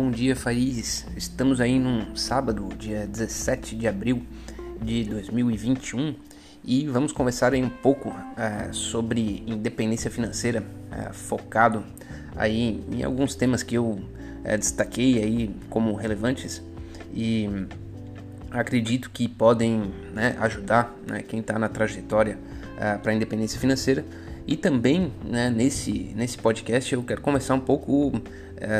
Bom dia, Fariz. Estamos aí num sábado, dia 17 de abril de 2021 e vamos conversar aí um pouco uh, sobre independência financeira, uh, focado aí em alguns temas que eu uh, destaquei aí como relevantes e acredito que podem né, ajudar né, quem está na trajetória para a independência financeira e também né, nesse, nesse podcast eu quero conversar um pouco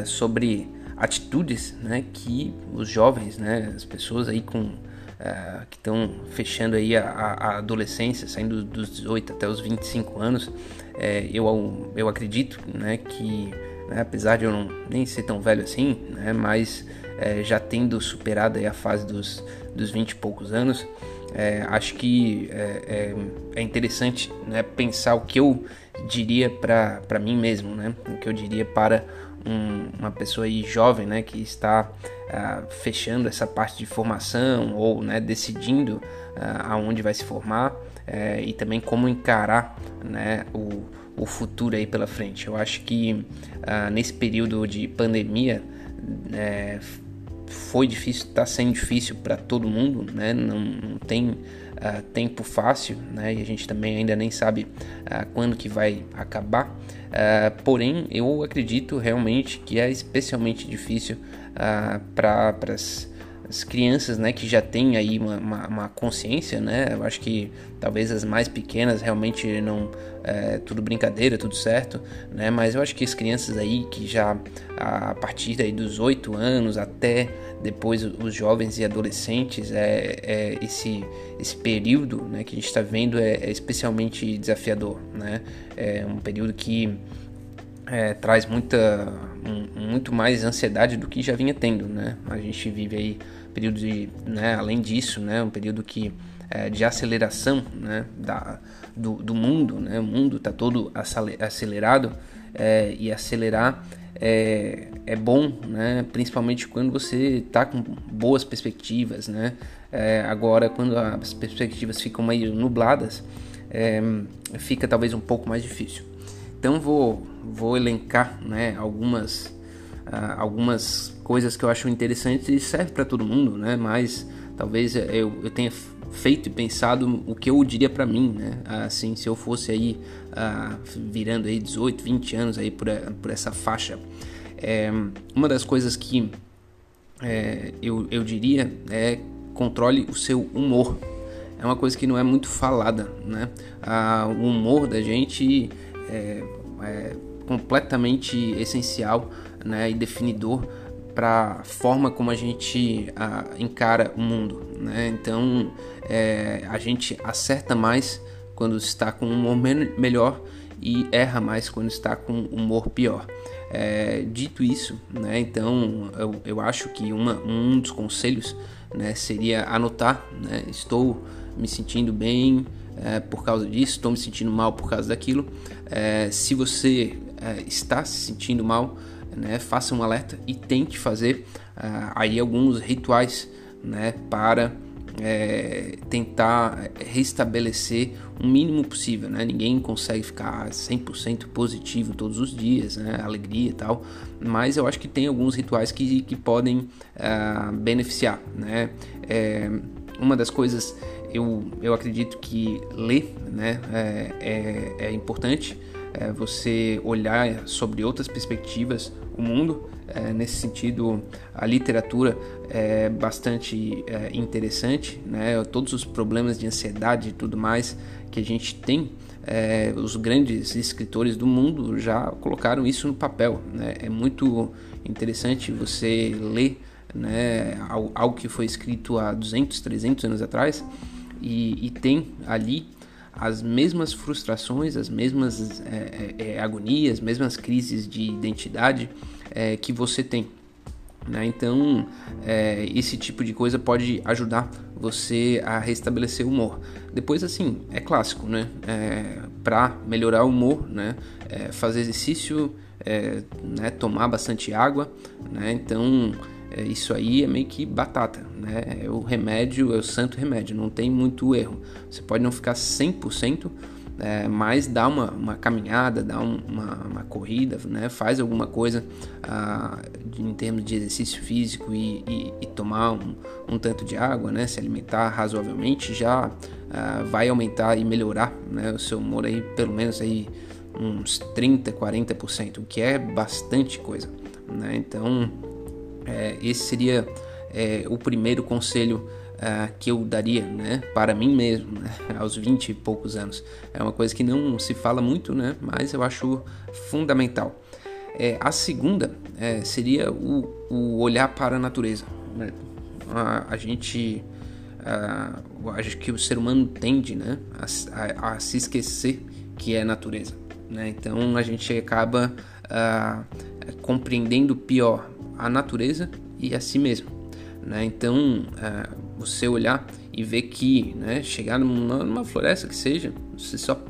sobre atitudes né, que os jovens, né, as pessoas aí com uh, que estão fechando aí a, a, adolescência, saindo dos 18 até os 25 anos, é, eu, eu acredito né, que, né, apesar de eu não, nem ser tão velho assim, né, mas é, já tendo superado a fase dos, dos 20 e poucos anos, é, acho que é, é, é interessante né, pensar o que eu diria para mim mesmo, né, o que eu diria para um, uma pessoa aí jovem, né, que está uh, fechando essa parte de formação ou né, decidindo uh, aonde vai se formar uh, e também como encarar né, o, o futuro aí pela frente. Eu acho que uh, nesse período de pandemia é, foi difícil, está sendo difícil para todo mundo, né? Não, não tem uh, tempo fácil, né? E a gente também ainda nem sabe uh, quando que vai acabar. Uh, porém, eu acredito realmente que é especialmente difícil para as as crianças, né, que já têm aí uma, uma, uma, consciência, né, eu acho que talvez as mais pequenas realmente não, é, tudo brincadeira, tudo certo, né, mas eu acho que as crianças aí que já a partir aí dos 8 anos até depois os jovens e adolescentes, é, é esse, esse período, né, que a gente está vendo é, é, especialmente desafiador, né, é um período que é, traz muita, um, muito mais ansiedade do que já vinha tendo, né, a gente vive aí período de, né, além disso, né, um período que é, de aceleração né, da, do, do mundo, né, o mundo está todo acelerado é, e acelerar é, é bom, né, principalmente quando você está com boas perspectivas, né, é, agora quando as perspectivas ficam meio nubladas, é, fica talvez um pouco mais difícil. Então vou, vou elencar né, algumas uh, algumas coisas que eu acho interessantes e serve para todo mundo, né? Mas talvez eu, eu tenha feito e pensado o que eu diria para mim, né? Assim, se eu fosse aí uh, virando aí 18, 20 anos aí por, por essa faixa. É, uma das coisas que é, eu, eu diria é controle o seu humor. É uma coisa que não é muito falada, né? Ah, o humor da gente é, é completamente essencial né, e definidor para a forma como a gente a, encara o mundo. Né? Então é, a gente acerta mais quando está com um humor melhor e erra mais quando está com um humor pior. É, dito isso, né, então eu, eu acho que uma, um dos conselhos né, seria anotar: né, estou me sentindo bem é, por causa disso, estou me sentindo mal por causa daquilo. É, se você é, está se sentindo mal, né, faça um alerta e tente fazer uh, aí alguns rituais né, para é, tentar restabelecer o mínimo possível. Né? Ninguém consegue ficar 100% positivo todos os dias, né? alegria e tal, mas eu acho que tem alguns rituais que, que podem uh, beneficiar. Né? É, uma das coisas eu, eu acredito que ler né, é, é, é importante é, você olhar sobre outras perspectivas o mundo. É, nesse sentido, a literatura é bastante é, interessante, né? Todos os problemas de ansiedade e tudo mais que a gente tem, é, os grandes escritores do mundo já colocaram isso no papel. Né? É muito interessante você ler né, algo que foi escrito há 200, 300 anos atrás e, e tem ali as mesmas frustrações, as mesmas é, é, é, agonias, as mesmas crises de identidade é, que você tem. Né? Então, é, esse tipo de coisa pode ajudar você a restabelecer o humor. Depois, assim, é clássico, né? É, Para melhorar o humor, né? fazer exercício, né? tomar bastante água, né? Então, é, isso aí é meio que batata, né? É o remédio, é o santo remédio, não tem muito erro. Você pode não ficar 100%, é, mas dá uma, uma caminhada, dá um, uma, uma, corrida, né? faz alguma coisa ah, em termos de exercício físico e, e, e tomar um, um, tanto de água, né? se alimentar razoavelmente, já ah, vai aumentar e melhorar né? o seu humor aí pelo menos aí uns 30, 40%, o que é bastante coisa. Né? Então, é, esse seria é, o primeiro conselho uh, que eu daria né, para mim mesmo, né, aos 20 e poucos anos. É uma coisa que não se fala muito, né, mas eu acho fundamental. É, a segunda é, seria o, o, olhar para a natureza. Né? A, a, gente. Uh, acho que o ser humano tende né, a, a, a se esquecer que é natureza. Né? Então a gente acaba uh, compreendendo pior a natureza e a si mesmo. Né? Então, uh, você olhar e ver que, né, chegar numa, numa floresta que seja, se só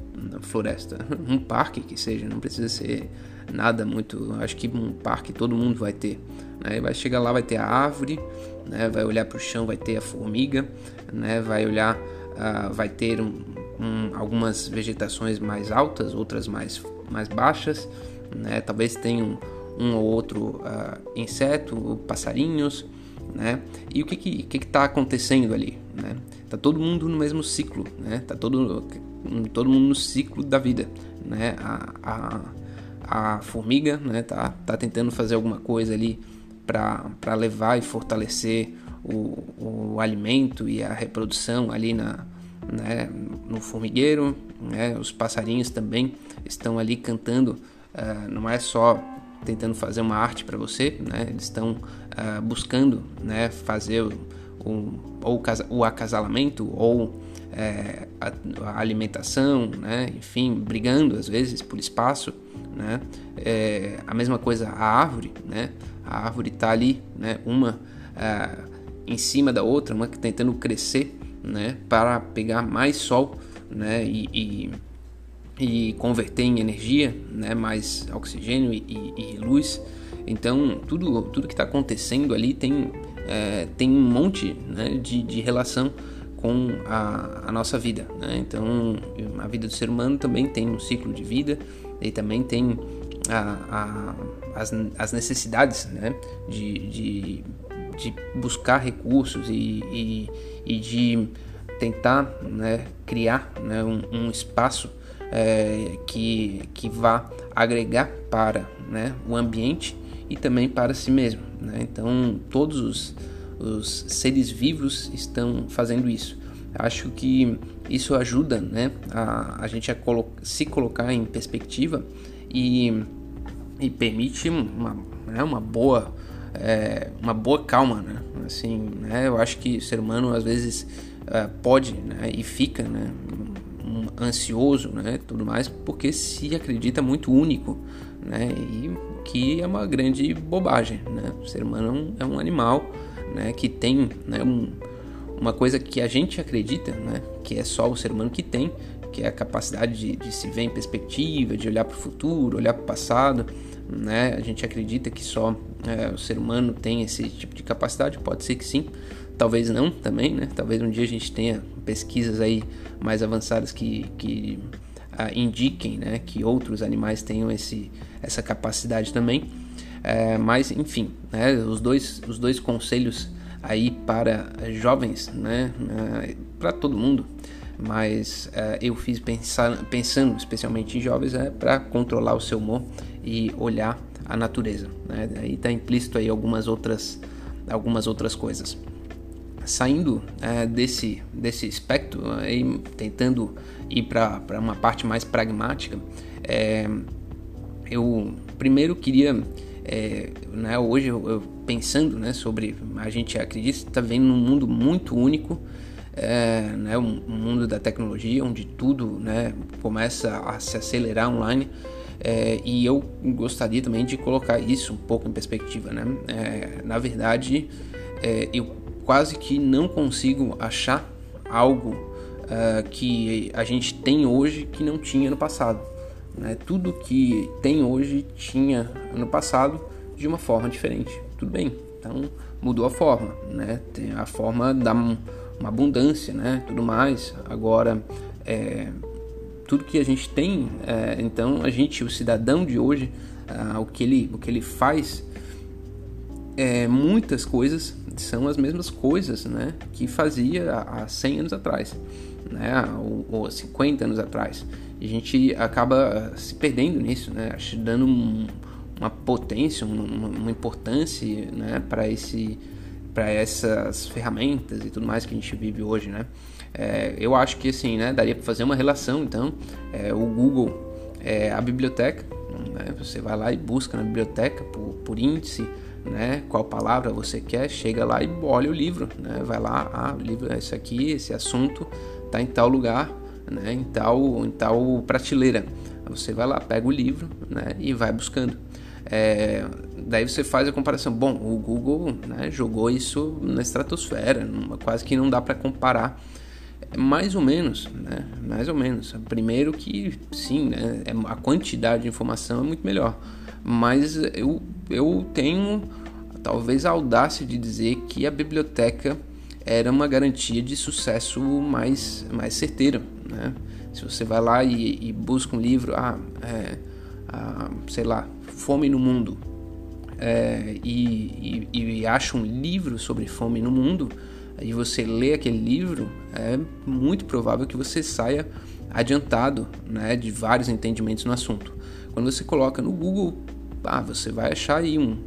floresta, um parque que seja, não precisa ser nada muito. Acho que um parque todo mundo vai ter. Né? Vai chegar lá, vai ter a árvore, né? vai olhar para o chão, vai ter a formiga, né? vai olhar, uh, vai ter um, um, algumas vegetações mais altas, outras mais, mais baixas, né? talvez tenha um, ou outro uh, inseto, passarinhos né? E o que que, que, que tá acontecendo ali, né? Tá todo mundo no mesmo ciclo, né? Tá todo, todo mundo no ciclo da vida, né? A, a, a formiga, né? Tá, tá tentando fazer alguma coisa ali para levar e fortalecer o, o alimento e a reprodução ali na, né, no formigueiro, né? Os passarinhos também estão ali cantando, uh, não é só tentando fazer uma arte para você, né? Eles estão uh, buscando, né, fazer o, ou o acasalamento ou é, a, a, alimentação, né? Enfim, brigando às vezes por espaço, né? É, a mesma coisa a árvore, né? A árvore está ali, né? Uma uh, em cima da outra, uma tentando crescer, né? Para pegar mais sol, né? e, e e converter em energia, né, mais oxigênio e, e, e luz. Então tudo, tudo que está acontecendo ali tem, é, tem um monte né, de, de relação com a, a nossa vida. Né? Então a vida do ser humano também tem um ciclo de vida e também tem a, a, as, as necessidades né, de, de, de buscar recursos e, e, e de tentar né, criar né, um, um espaço é, que, que vá agregar para né, o ambiente e também para si mesmo. Né? Então, todos os, os seres vivos estão fazendo isso. Acho que isso ajuda né, a, a gente a colo se colocar em perspectiva e, e permite uma, né, uma boa é, uma boa calma, né? Assim, né? Eu acho que o ser humano às vezes é, pode né, e fica né, ansioso, né, tudo mais, porque se acredita muito único, né, e que é uma grande bobagem, né? O ser humano é um animal, né, que tem, né, um, uma coisa que a gente acredita, né, que é só o ser humano que tem, que é a capacidade de, de se ver em perspectiva, de olhar para o futuro, olhar para o passado, né? A gente acredita que só é, o ser humano tem esse tipo de capacidade, pode ser que sim, talvez não também, né? Talvez um dia a gente tenha pesquisas aí mais avançadas que, que ah, indiquem, né, que outros animais tenham esse, essa capacidade também. É, mas enfim, né, os dois os dois conselhos aí para jovens, né, é, para todo mundo, mas é, eu fiz pensar, pensando especialmente em jovens é para controlar o seu humor e olhar a natureza. Né? Aí está implícito aí algumas outras algumas outras coisas saindo é, desse, desse espectro e tentando ir para uma parte mais pragmática, é, eu primeiro queria, é, né, hoje eu, eu, pensando né, sobre, a gente acredita está vendo um mundo muito único, é, né, um, um, mundo da tecnologia, onde tudo né, começa a se acelerar online, é, e eu gostaria também de colocar isso um pouco em perspectiva. Né? É, na verdade, é, eu quase que não consigo achar algo uh, que a gente tem hoje que não tinha no passado. Né? Tudo que tem hoje tinha no passado de uma forma diferente. Tudo bem, então mudou a forma, né? Tem a forma da uma abundância, né? Tudo mais. Agora, é, tudo que a gente tem, é, então a gente, o cidadão de hoje, ah, o, que ele, o que ele faz, é, muitas coisas são as mesmas coisas né, que fazia há 100 anos atrás, né, ou, ou 50 anos atrás. E a gente acaba se perdendo nisso, né, dando um, uma potência, uma, uma importância né, para esse para essas ferramentas e tudo mais que a gente vive hoje, né? É, eu acho que assim, né, daria para fazer uma relação, então, é, o Google é a biblioteca, né? Você vai lá e busca na biblioteca por, por índice, né? Qual palavra você quer, chega lá e olha o livro, né? Vai lá, ah, o livro é esse aqui, esse assunto está em tal lugar, né? Em tal, em tal prateleira. Você vai lá, pega o livro, né? E vai buscando. É, daí você faz a comparação. Bom, o Google né, jogou isso na estratosfera, quase que não dá para comparar. Mais ou menos, né? Mais ou menos. Primeiro que sim, né? É, a quantidade de informação é muito melhor. Mas eu, eu tenho talvez a audácia de dizer que a biblioteca era uma garantia de sucesso mais, mais certeiro, né? Se você vai lá e, e busca um livro, ah, é, ah, sei lá, Fome no Mundo, é, e, e, e acha um livro sobre fome no mundo, e você lê aquele livro, é muito provável que você saia adiantado né, de vários entendimentos no assunto. Quando você coloca no Google, ah, você vai achar aí um,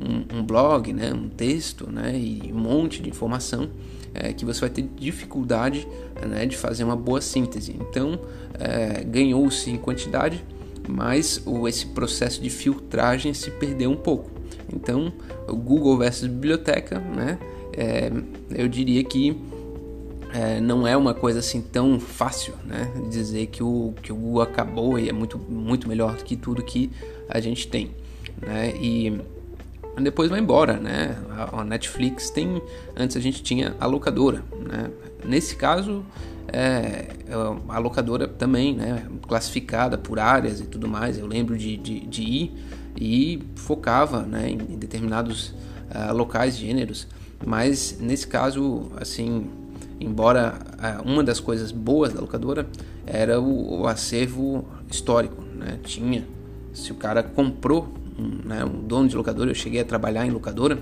um, um blog, né, um texto né, e um monte de informação é, que você vai ter dificuldade né, de fazer uma boa síntese. Então, é, ganhou-se em quantidade, mas o, esse processo de filtragem se perdeu um pouco. Então, o Google versus biblioteca, né, é, eu diria que é, não é uma coisa assim tão fácil, né? Dizer que o, que o Google acabou e é muito, muito melhor do que tudo que a gente tem, né? E depois vai embora, né? A, Netflix tem, antes a gente tinha a locadora, né? Nesse caso, é, a locadora também, né? Classificada por áreas e tudo mais. Eu lembro de, de, de ir e focava, né? Em, determinados uh, locais, gêneros. Mas nesse caso, assim, embora uh, uma das coisas boas da locadora era o, o acervo histórico, né? Tinha, se o cara comprou um, né, um dono de locadora, eu cheguei a trabalhar em locadora,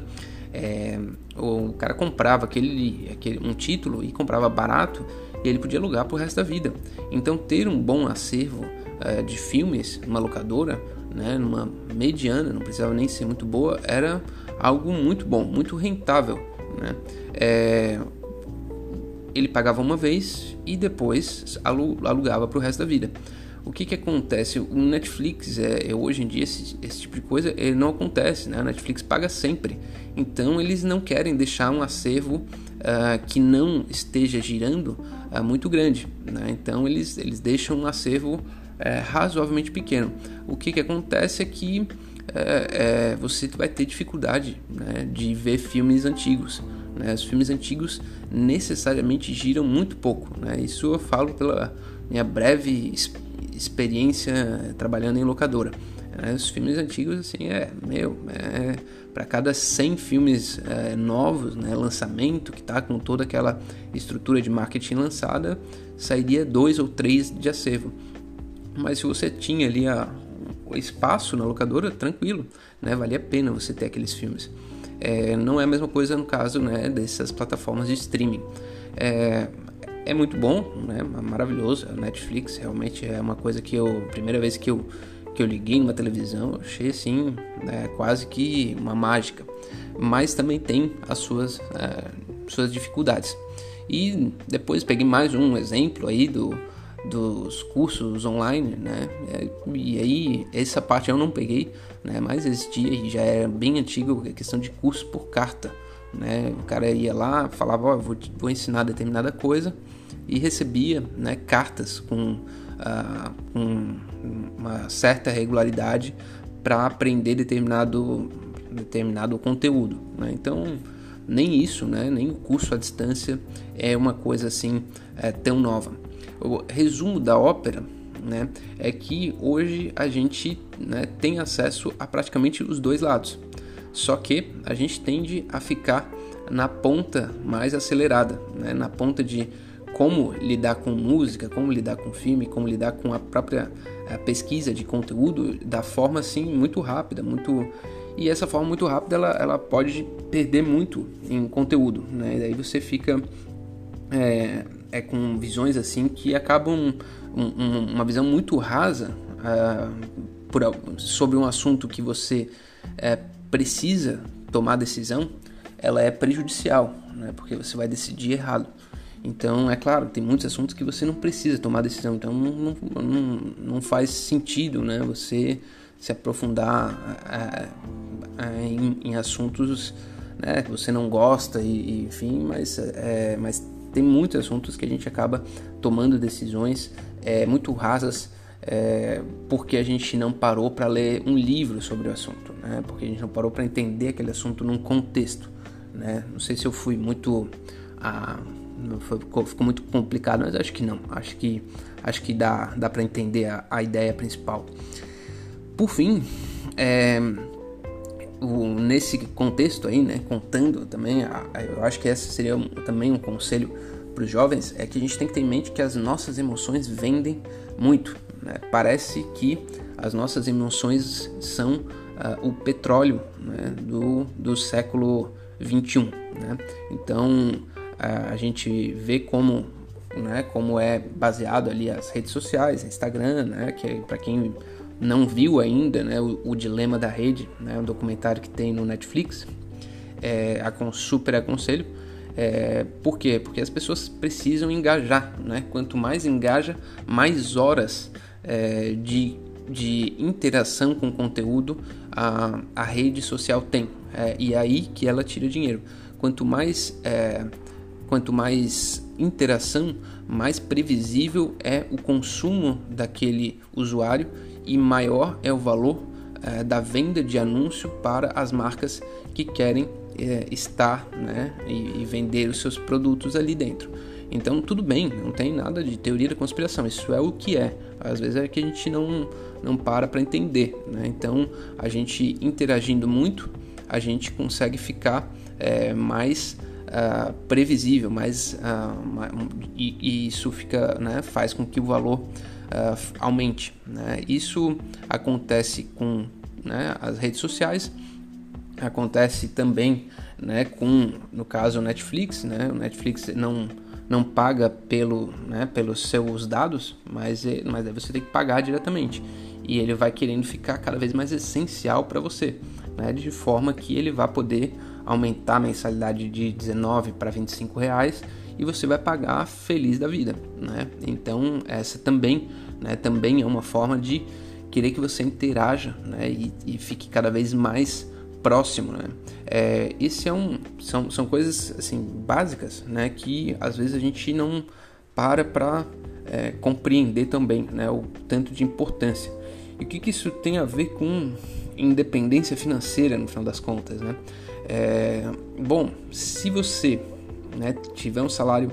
é, o cara comprava aquele, aquele, um título e comprava barato e ele podia alugar para o resto da vida. Então ter um bom acervo é, de filmes numa locadora, né, numa mediana, não precisava nem ser muito boa, era algo muito bom, muito rentável. Né? É, ele pagava uma vez e depois alugava para o resto da vida o que, que acontece? O Netflix, é, é, hoje em dia, esse, esse tipo de coisa ele não acontece, né? A Netflix paga sempre. Então, eles não querem deixar um acervo uh, que não esteja girando uh, muito grande. Né? Então, eles, eles deixam um acervo uh, razoavelmente pequeno. O que, que acontece é que é, você vai ter dificuldade né, de ver filmes antigos. Né? Os filmes antigos necessariamente giram muito pouco. Né? Isso eu falo pela minha breve experiência experiência trabalhando em locadora. É, os filmes antigos, assim, é, meu, é, para cada 100 filmes é, novos, né, lançamento, que tá com toda aquela estrutura de marketing lançada, sairia dois ou três de acervo. Mas se você tinha ali a, o espaço na locadora, tranquilo, né, valia a pena você ter aqueles filmes. É, não é a mesma coisa no caso né, dessas plataformas de streaming. É, é muito bom, né? Maravilhoso. A Netflix realmente é uma coisa que eu, primeira vez que eu que eu liguei numa televisão, achei assim, né, quase que uma mágica. Mas também tem as suas é, suas dificuldades. E depois peguei mais um exemplo aí do dos cursos online, né? É, e aí essa parte eu não peguei, né? Mas existia e já era bem antigo a questão de curso por carta, né? O cara ia lá, falava, oh, vou, vou ensinar determinada coisa e recebia né, cartas com, uh, com uma certa regularidade para aprender determinado, determinado conteúdo. Né? Então, nem isso, né, nem o curso à distância é uma coisa assim é, tão nova. O resumo da ópera né, é que hoje a gente né, tem acesso a praticamente os dois lados. Só que a gente tende a ficar na ponta mais acelerada, né, na ponta de como lidar com música, como lidar com filme, como lidar com a própria a pesquisa de conteúdo da forma assim muito rápida, muito e essa forma muito rápida ela, ela pode perder muito em conteúdo, né? E daí você fica é, é com visões assim que acabam um, um, uma visão muito rasa uh, por, sobre um assunto que você é, precisa tomar decisão, ela é prejudicial, né? Porque você vai decidir errado. Então, é claro, tem muitos assuntos que você não precisa tomar decisão, então não, não, não faz sentido né, você se aprofundar é, é, em, em, assuntos né, que você não gosta, e, e enfim, mas, é, mas tem muitos assuntos que a gente acaba tomando decisões é, muito rasas é, porque a gente não parou para ler um livro sobre o assunto, né? porque a gente não parou para entender aquele assunto num contexto. Né? Não sei se eu fui muito. Ficou, ficou, muito complicado, mas acho que não. Acho que, acho que dá, dá para entender a, a, ideia principal. Por fim, é, o, nesse contexto aí, né, contando também, a, a, eu acho que esse seria um, também um conselho para os jovens, é que a gente tem que ter em mente que as nossas emoções vendem muito. Né? Parece que as nossas emoções são uh, o petróleo né, do, do século 21. Né? Então a gente vê como, né, como é baseado ali as redes sociais, Instagram, né, que é para quem não viu ainda, né, o, o, Dilema da Rede, né, um documentário que tem no Netflix, é, super aconselho. É, por quê? Porque as pessoas precisam engajar, né? Quanto mais engaja, mais horas é, de, de interação com o conteúdo a, a rede social tem. É, e é aí que ela tira dinheiro. Quanto mais é, Quanto mais interação, mais previsível é o consumo daquele usuário e maior é o valor é, da venda de anúncio para as marcas que querem é, estar né, e, e, vender os seus produtos ali dentro. Então, tudo bem, não tem nada de teoria da conspiração, isso é o que é. Às vezes é que a gente não, não para para entender. Né? Então, a gente interagindo muito, a gente consegue ficar é, mais uh, previsível, mas uh, e, e, isso fica, né, faz com que o valor uh, aumente. Né? Isso acontece com né, as redes sociais, acontece também né, com, no caso, o Netflix. Né? O Netflix não, não paga pelo, né, pelos seus dados, mas, mas aí você tem que pagar diretamente. E ele vai querendo ficar cada vez mais essencial para você, né, de forma que ele vai poder aumentar a mensalidade de 19 para 25 reais e você vai pagar feliz da vida, né? Então essa também, né, também é uma forma de querer que você interaja, né, e, e fique cada vez mais próximo, né? É, esse é um, são, são coisas assim básicas, né, que às vezes a gente não para para é, compreender também, né, o tanto de importância. E o que, que isso tem a ver com independência financeira no final das contas, né? É, bom, se você né, tiver um salário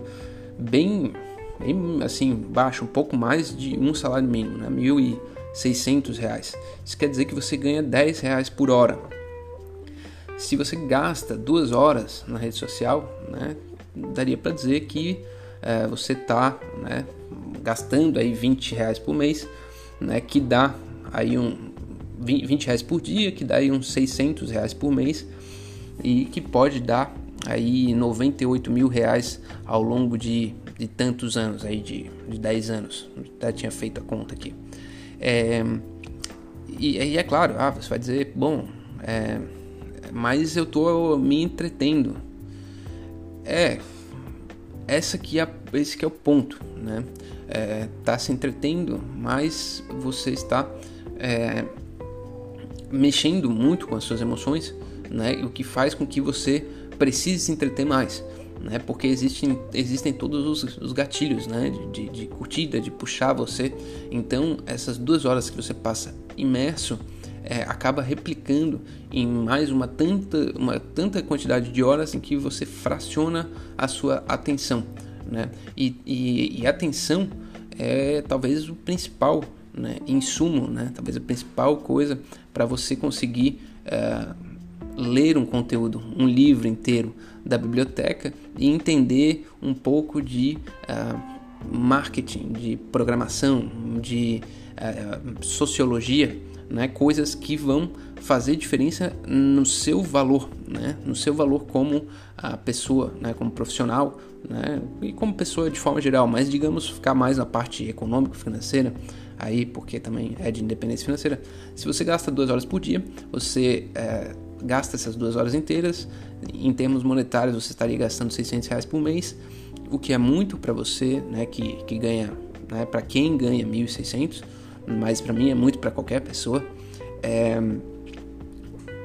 bem, bem assim baixo, um pouco mais de um salário mínimo, né, 1.600 reais, isso quer dizer que você ganha 10 reais por hora. Se você gasta duas horas na rede social, né, daria para dizer que é, você está né, gastando aí 20 reais por mês, né, que dá aí um 20 reais por dia, que dá aí uns 600 reais por mês e que pode dar aí 98 mil reais ao longo de, de tantos anos, aí de, de 10 anos. Já tinha feito a conta aqui. É, e, é claro, ah, você vai dizer, bom, é, mas eu estou me entretendo. É, essa que é, esse que é o ponto, né? É, tá se entretendo, mas você está é, mexendo muito com as suas emoções né? O que faz com que você precise se entreter mais, né? Porque existem, existem todos os, os gatilhos, né? De, de, curtida, de puxar você. Então, essas duas horas que você passa imerso é, acaba replicando em mais uma tanta, uma tanta quantidade de horas em que você fraciona a sua atenção, né? E, e, e atenção é talvez o principal né, insumo, né? Talvez a principal coisa para você conseguir é, ler um conteúdo, um livro inteiro da biblioteca e entender um pouco de uh, marketing, de programação, de uh, sociologia, né? coisas que vão fazer diferença no seu valor, né? no seu valor como a pessoa, né? como profissional né? e como pessoa de forma geral, mas digamos ficar mais na parte econômico-financeira, aí porque também é de independência financeira. Se você gasta duas horas por dia, você é, gasta essas duas horas inteiras, em termos monetários você estaria gastando 600 reais por mês, o que é muito para você, né, que, que ganha, né, para quem ganha 1.600, mas para mim é muito para qualquer pessoa. É,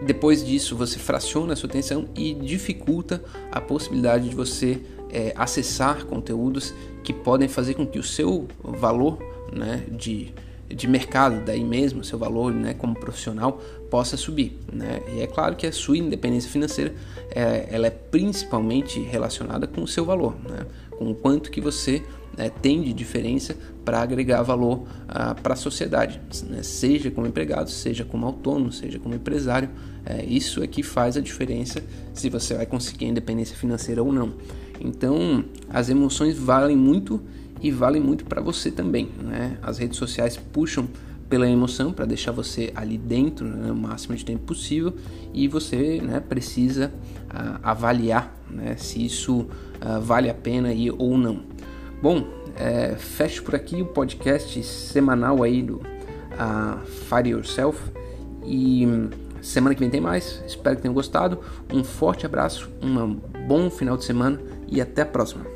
depois disso, você fraciona a sua atenção e dificulta a possibilidade de você é, acessar conteúdos que podem fazer com que o seu valor né, de, de mercado, daí mesmo, seu valor né, como profissional, possa subir. Né? E é claro que a sua independência financeira é, ela é principalmente relacionada com o seu valor, né? com o quanto que você é, tem de diferença para agregar valor ah, para a sociedade, né? seja como empregado, seja como autônomo, seja como empresário. É, isso é que faz a diferença se você vai conseguir a independência financeira ou não. Então, as emoções valem muito e valem muito para você também. Né? As redes sociais puxam pela emoção para deixar você ali dentro né, o máximo de tempo possível e você né, precisa uh, avaliar né, se isso uh, vale a pena ir ou não. Bom, é, fecho por aqui o podcast semanal aí do uh, Fire Yourself e semana que vem tem mais. Espero que tenham gostado. Um forte abraço, um bom final de semana e até a próxima.